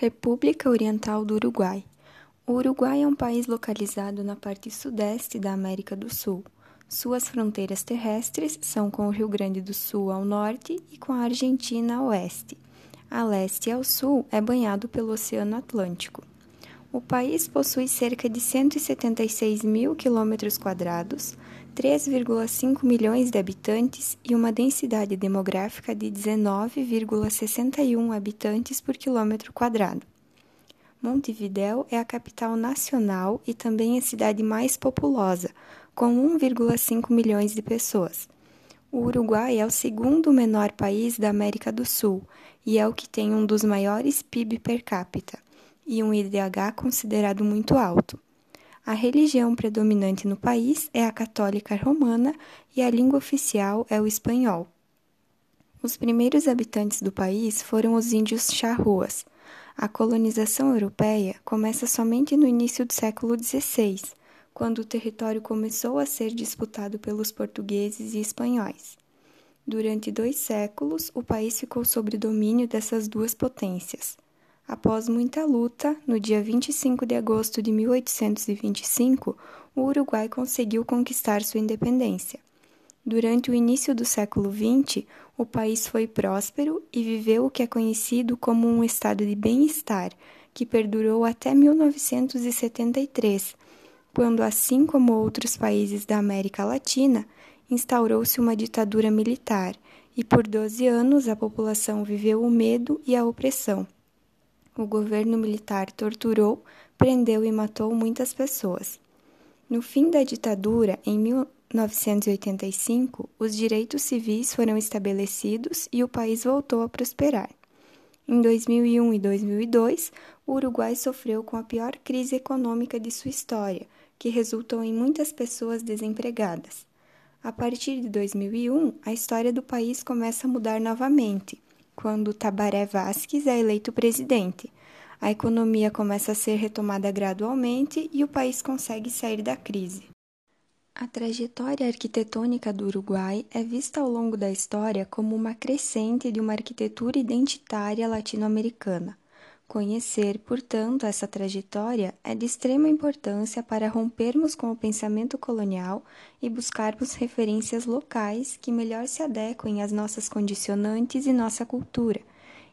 República Oriental do Uruguai. O Uruguai é um país localizado na parte sudeste da América do Sul. Suas fronteiras terrestres são com o Rio Grande do Sul ao norte e com a Argentina a oeste. A leste e ao sul é banhado pelo Oceano Atlântico. O país possui cerca de 176 mil quilômetros quadrados, 3,5 milhões de habitantes e uma densidade demográfica de 19,61 habitantes por quilômetro quadrado. Montevidéu é a capital nacional e também a cidade mais populosa, com 1,5 milhões de pessoas. O Uruguai é o segundo menor país da América do Sul e é o que tem um dos maiores PIB per capita e um IDH considerado muito alto. A religião predominante no país é a católica romana e a língua oficial é o espanhol. Os primeiros habitantes do país foram os índios charruas. A colonização europeia começa somente no início do século XVI, quando o território começou a ser disputado pelos portugueses e espanhóis. Durante dois séculos, o país ficou sob domínio dessas duas potências. Após muita luta, no dia 25 de agosto de 1825, o Uruguai conseguiu conquistar sua independência. Durante o início do século XX, o país foi próspero e viveu o que é conhecido como um estado de bem-estar, que perdurou até 1973, quando, assim como outros países da América Latina, instaurou-se uma ditadura militar e por 12 anos a população viveu o medo e a opressão o governo militar torturou, prendeu e matou muitas pessoas. No fim da ditadura, em 1985, os direitos civis foram estabelecidos e o país voltou a prosperar. Em 2001 e 2002, o Uruguai sofreu com a pior crise econômica de sua história, que resultou em muitas pessoas desempregadas. A partir de 2001, a história do país começa a mudar novamente quando Tabaré Vasquez é eleito presidente. A economia começa a ser retomada gradualmente e o país consegue sair da crise. A trajetória arquitetônica do Uruguai é vista ao longo da história como uma crescente de uma arquitetura identitária latino-americana. Conhecer, portanto, essa trajetória é de extrema importância para rompermos com o pensamento colonial e buscarmos referências locais que melhor se adequem às nossas condicionantes e nossa cultura,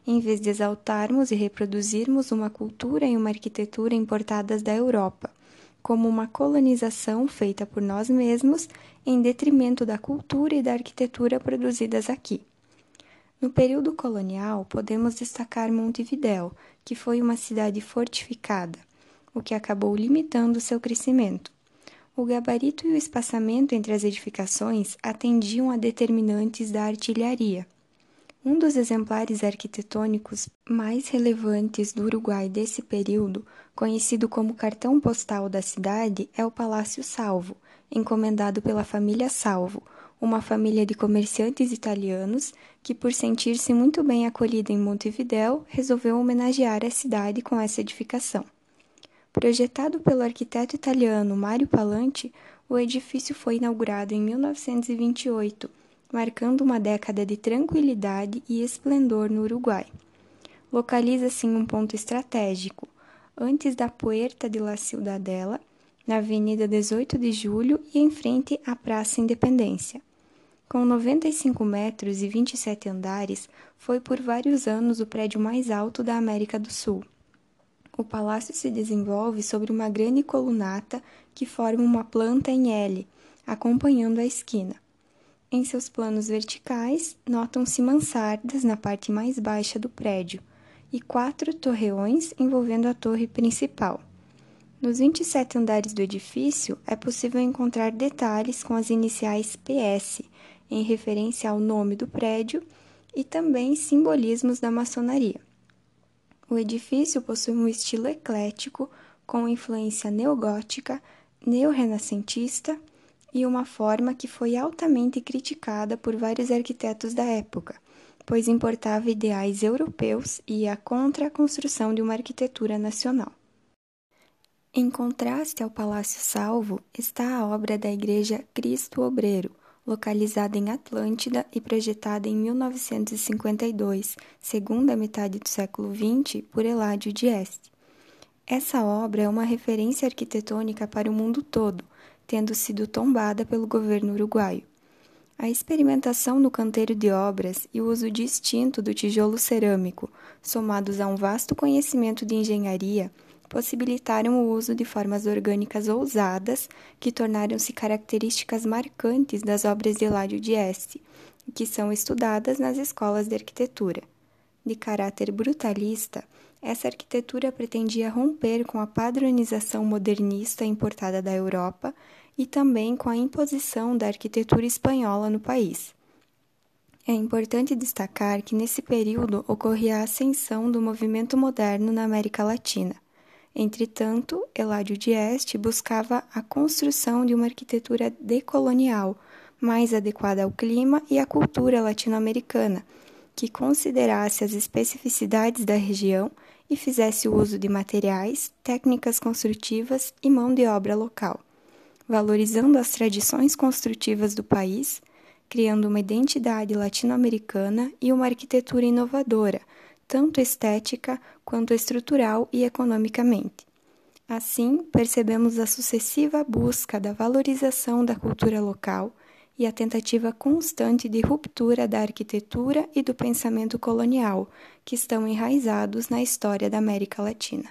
em vez de exaltarmos e reproduzirmos uma cultura e uma arquitetura importadas da Europa, como uma colonização feita por nós mesmos em detrimento da cultura e da arquitetura produzidas aqui. No período colonial, podemos destacar Montevidéu, que foi uma cidade fortificada, o que acabou limitando seu crescimento. O gabarito e o espaçamento entre as edificações atendiam a determinantes da artilharia. Um dos exemplares arquitetônicos mais relevantes do Uruguai desse período, conhecido como cartão postal da cidade, é o Palácio Salvo, encomendado pela família Salvo, uma família de comerciantes italianos que, por sentir-se muito bem acolhida em Montevidéu, resolveu homenagear a cidade com essa edificação. Projetado pelo arquiteto italiano Mario Palanti, o edifício foi inaugurado em 1928, marcando uma década de tranquilidade e esplendor no Uruguai. Localiza-se em um ponto estratégico, antes da Puerta de la Ciudadela, na Avenida 18 de Julho e em frente à Praça Independência. Com 95 metros e 27 andares, foi por vários anos o prédio mais alto da América do Sul. O palácio se desenvolve sobre uma grande colunata que forma uma planta em L, acompanhando a esquina. Em seus planos verticais, notam-se mansardas na parte mais baixa do prédio e quatro torreões envolvendo a torre principal. Nos 27 andares do edifício é possível encontrar detalhes com as iniciais PS, em referência ao nome do prédio, e também simbolismos da maçonaria. O edifício possui um estilo eclético com influência neogótica, neorrenascentista e uma forma que foi altamente criticada por vários arquitetos da época, pois importava ideais europeus e ia contra a construção de uma arquitetura nacional. Em contraste ao Palácio Salvo está a obra da Igreja Cristo Obreiro, localizada em Atlântida e projetada em 1952, segunda metade do século XX, por Eladio Dieste. Essa obra é uma referência arquitetônica para o mundo todo, tendo sido tombada pelo governo uruguaio. A experimentação no canteiro de obras e o uso distinto do tijolo cerâmico, somados a um vasto conhecimento de engenharia, possibilitaram o uso de formas orgânicas ousadas que tornaram-se características marcantes das obras de Eládio Este, que são estudadas nas escolas de arquitetura. De caráter brutalista, essa arquitetura pretendia romper com a padronização modernista importada da Europa e também com a imposição da arquitetura espanhola no país. É importante destacar que nesse período ocorria a ascensão do movimento moderno na América Latina. Entretanto, Eládio Dieste buscava a construção de uma arquitetura decolonial, mais adequada ao clima e à cultura latino-americana, que considerasse as especificidades da região e fizesse uso de materiais, técnicas construtivas e mão de obra local, valorizando as tradições construtivas do país, criando uma identidade latino-americana e uma arquitetura inovadora tanto estética quanto estrutural e economicamente. Assim, percebemos a sucessiva busca da valorização da cultura local e a tentativa constante de ruptura da arquitetura e do pensamento colonial, que estão enraizados na história da América Latina.